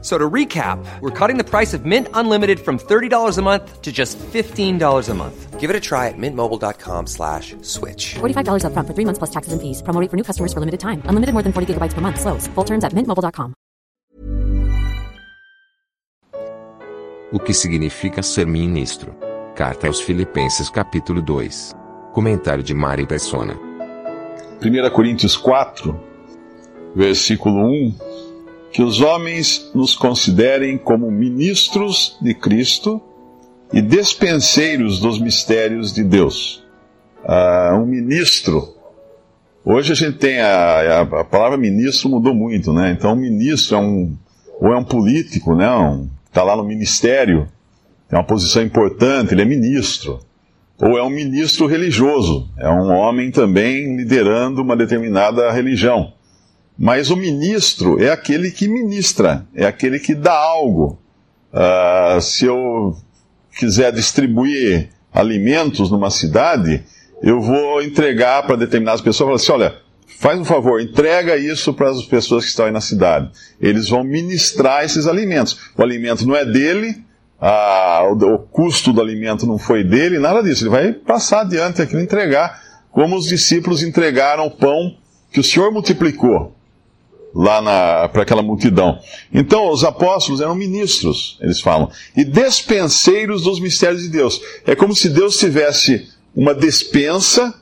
So to recap, we're cutting the price of Mint Unlimited from $30 a month to just $15 a month. Give it a try at mintmobile.com slash switch. $45 upfront for three months plus taxes and fees. Promo rate for new customers for limited time. Unlimited more than 40 gigabytes per month. Slows. Full terms at mintmobile.com. O que significa ser ministro? Carta aos Filipenses capítulo 2. Comentário de Mari Persona. 1 Coríntios 4, versículo 1, que os homens nos considerem como ministros de Cristo e despenseiros dos mistérios de Deus. Ah, um ministro. Hoje a gente tem a, a, a palavra ministro mudou muito, né? Então, um ministro é um ou é um político, né? Um, tá lá no ministério, tem uma posição importante, ele é ministro. Ou é um ministro religioso, é um homem também liderando uma determinada religião. Mas o ministro é aquele que ministra, é aquele que dá algo. Ah, se eu quiser distribuir alimentos numa cidade, eu vou entregar para determinadas pessoas, falar assim, olha, faz um favor, entrega isso para as pessoas que estão aí na cidade. Eles vão ministrar esses alimentos. O alimento não é dele, ah, o, o custo do alimento não foi dele, nada disso. Ele vai passar adiante aquilo, entregar, como os discípulos entregaram o pão que o Senhor multiplicou lá para aquela multidão. Então, os apóstolos eram ministros, eles falam, e despenseiros dos mistérios de Deus. É como se Deus tivesse uma despensa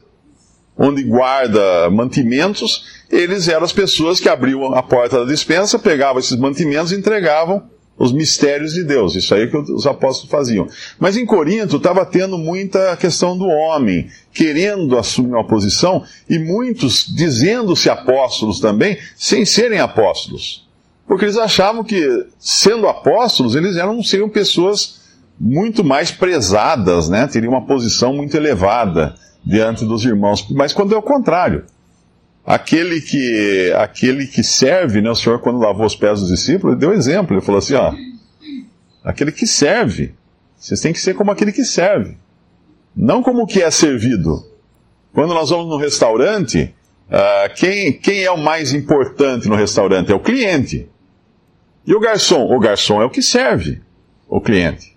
onde guarda mantimentos, eles eram as pessoas que abriam a porta da despensa, pegavam esses mantimentos e entregavam os mistérios de Deus. Isso aí que os apóstolos faziam. Mas em Corinto estava tendo muita questão do homem, querendo assumir uma posição, e muitos dizendo-se apóstolos também, sem serem apóstolos. Porque eles achavam que, sendo apóstolos, eles eram, seriam pessoas muito mais prezadas, né? teriam uma posição muito elevada diante dos irmãos. Mas quando é o contrário. Aquele que, aquele que serve, né, o Senhor, quando lavou os pés dos discípulos, ele deu exemplo. Ele falou assim: ó, aquele que serve, vocês têm que ser como aquele que serve, não como o que é servido. Quando nós vamos no restaurante, uh, quem, quem é o mais importante no restaurante? É o cliente. E o garçom? O garçom é o que serve o cliente.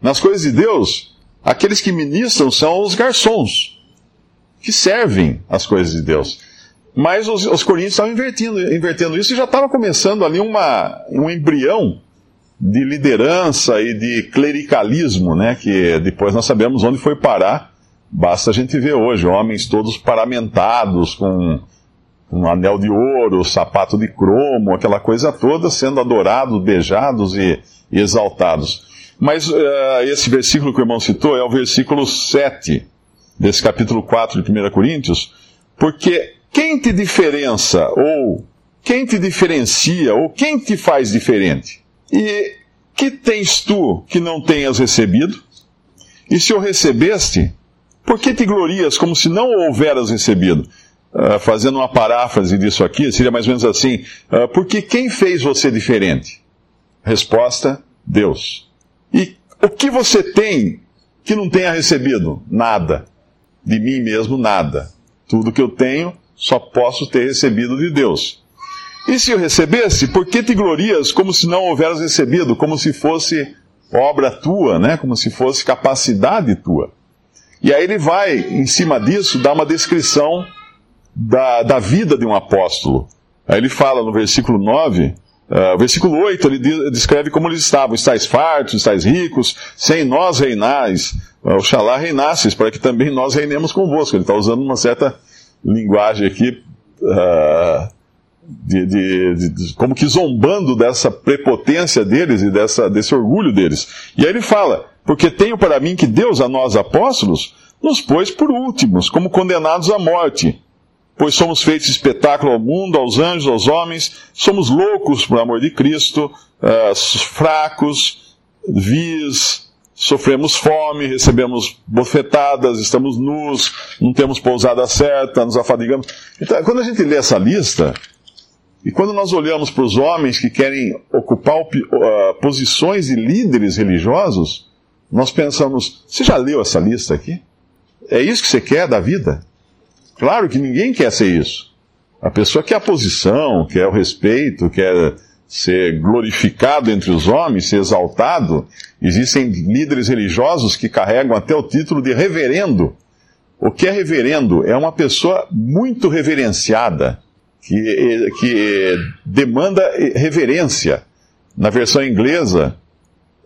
Nas coisas de Deus, aqueles que ministram são os garçons, que servem as coisas de Deus. Mas os, os coríntios estavam invertendo, invertendo isso e já estava começando ali uma, um embrião de liderança e de clericalismo, né? Que depois nós sabemos onde foi parar. Basta a gente ver hoje, homens todos paramentados, com um anel de ouro, sapato de cromo, aquela coisa toda, sendo adorados, beijados e, e exaltados. Mas uh, esse versículo que o irmão citou é o versículo 7 desse capítulo 4 de 1 Coríntios, porque quem te diferença, ou quem te diferencia, ou quem te faz diferente? E que tens tu que não tenhas recebido? E se o recebeste, por que te glorias como se não o houveras recebido? Uh, fazendo uma paráfrase disso aqui, seria mais ou menos assim: uh, porque quem fez você diferente? Resposta: Deus. E o que você tem que não tenha recebido? Nada. De mim mesmo, nada. Tudo que eu tenho só posso ter recebido de Deus. E se eu recebesse, por que te glorias como se não houveras recebido, como se fosse obra tua, né? Como se fosse capacidade tua. E aí ele vai, em cima disso, dar uma descrição da, da vida de um apóstolo. Aí ele fala no versículo 9, uh, versículo 8, ele descreve como eles estavam, estáis fartos, estáis ricos, sem nós reinais, oxalá reinasses, para que também nós reinemos convosco. Ele está usando uma certa linguagem aqui, uh, de, de, de, como que zombando dessa prepotência deles e dessa, desse orgulho deles. E aí ele fala: Porque tenho para mim que Deus, a nós apóstolos, nos pôs por últimos, como condenados à morte. Pois somos feitos espetáculo ao mundo, aos anjos, aos homens, somos loucos por amor de Cristo, uh, fracos, vis, sofremos fome, recebemos bofetadas, estamos nus, não temos pousada certa, nos afadigamos. Então, quando a gente lê essa lista, E quando nós olhamos para os homens que querem ocupar uh, posições de líderes religiosos, nós pensamos: você já leu essa lista aqui? É isso que você quer da vida? Claro que ninguém quer ser isso. A pessoa quer a posição, quer o respeito, quer ser glorificado entre os homens, ser exaltado. Existem líderes religiosos que carregam até o título de reverendo. O que é reverendo? É uma pessoa muito reverenciada, que, que demanda reverência. Na versão inglesa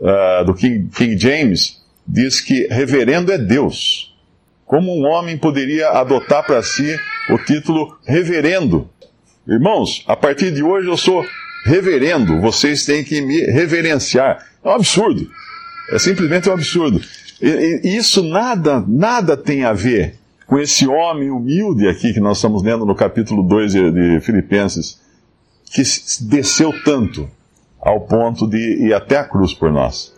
uh, do King, King James, diz que reverendo é Deus. Como um homem poderia adotar para si o título reverendo? Irmãos, a partir de hoje eu sou reverendo, vocês têm que me reverenciar. É um absurdo. É simplesmente um absurdo. E, e, isso nada, nada tem a ver com esse homem humilde aqui que nós estamos lendo no capítulo 2 de, de Filipenses, que desceu tanto ao ponto de ir até a cruz por nós.